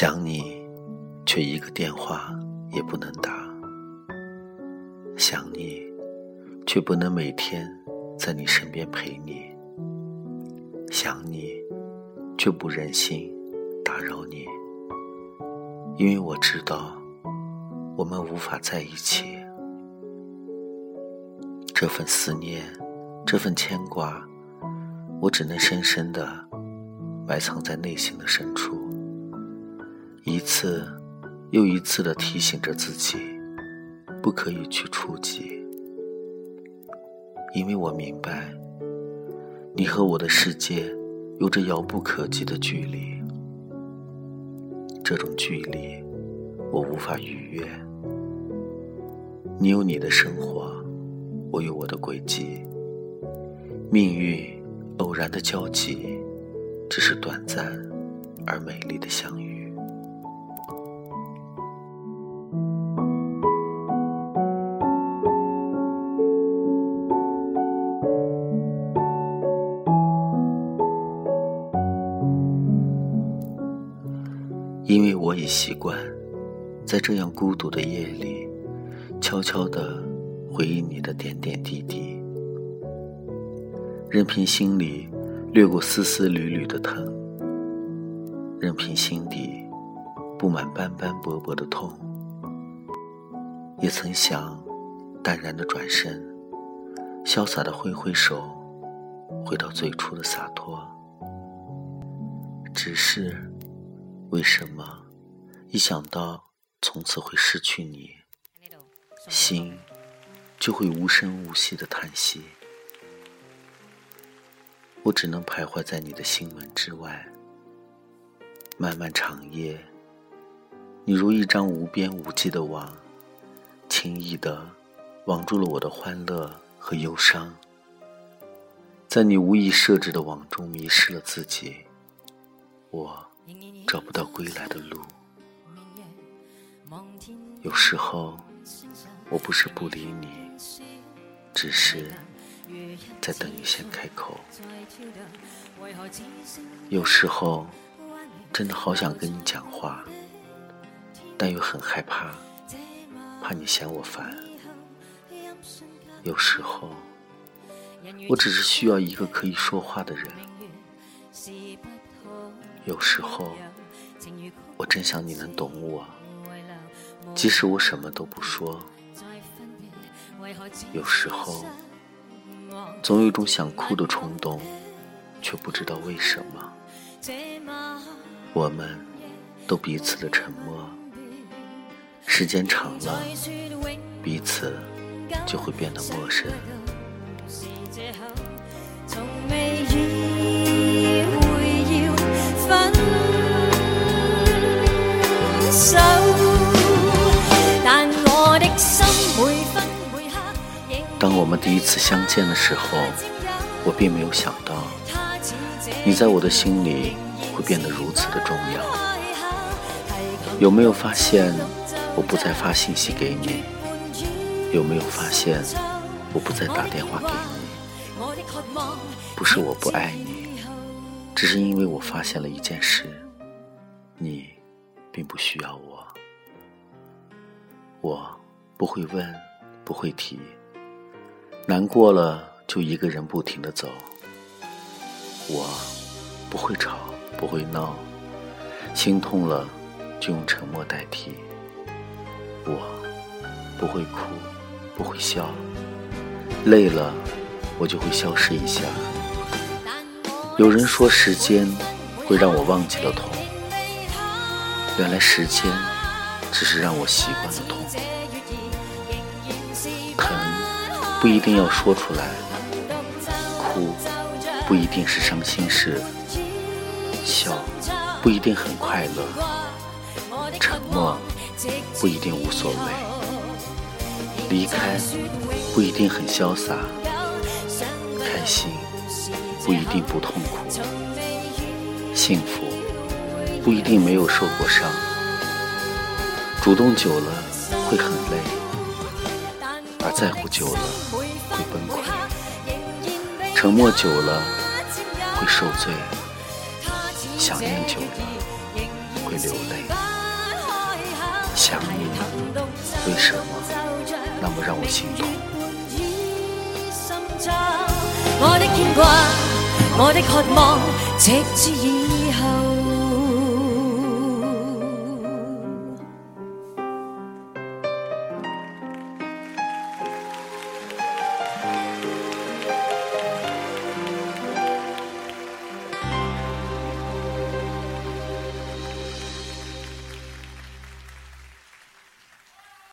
想你，却一个电话也不能打；想你，却不能每天在你身边陪你；想你，却不忍心打扰你，因为我知道我们无法在一起。这份思念，这份牵挂，我只能深深的埋藏在内心的深处。一次又一次的提醒着自己，不可以去触及，因为我明白，你和我的世界有着遥不可及的距离，这种距离我无法逾越。你有你的生活，我有我的轨迹，命运偶然的交集，只是短暂而美丽的相遇。因为我已习惯，在这样孤独的夜里，悄悄地回忆你的点点滴滴，任凭心里掠过丝丝缕缕的疼，任凭心底布满斑斑驳驳的痛，也曾想淡然的转身，潇洒的挥挥手，回到最初的洒脱，只是。为什么一想到从此会失去你，心就会无声无息的叹息？我只能徘徊在你的心门之外。漫漫长夜，你如一张无边无际的网，轻易的网住了我的欢乐和忧伤。在你无意设置的网中迷失了自己，我。找不到归来的路。有时候，我不是不理你，只是在等你先开口。有时候，真的好想跟你讲话，但又很害怕，怕你嫌我烦。有时候，我只是需要一个可以说话的人。有时候。我真想你能懂我，即使我什么都不说。有时候，总有一种想哭的冲动，却不知道为什么。我们都彼此的沉默，时间长了，彼此就会变得陌生。我们第一次相见的时候，我并没有想到，你在我的心里会变得如此的重要。有没有发现，我不再发信息给你？有没有发现，我不再打电话给你？不是我不爱你，只是因为我发现了一件事，你并不需要我。我不会问，不会提。难过了就一个人不停的走。我不会吵，不会闹。心痛了就用沉默代替。我不会哭，不会笑。累了我就会消失一下。有人说时间会让我忘记了痛，原来时间。只是让我习惯了痛，不一定要说出来，哭不一定是伤心事，笑不一定很快乐，沉默不一定无所谓，离开不一定很潇洒，开心不一定不痛苦，幸福不一定没有受过伤。主动久了会很累，而在乎久了会崩溃；沉默久了会受罪，想念久了会流泪。想你，为什么那么让我心痛？我的牵挂，我的渴望，直至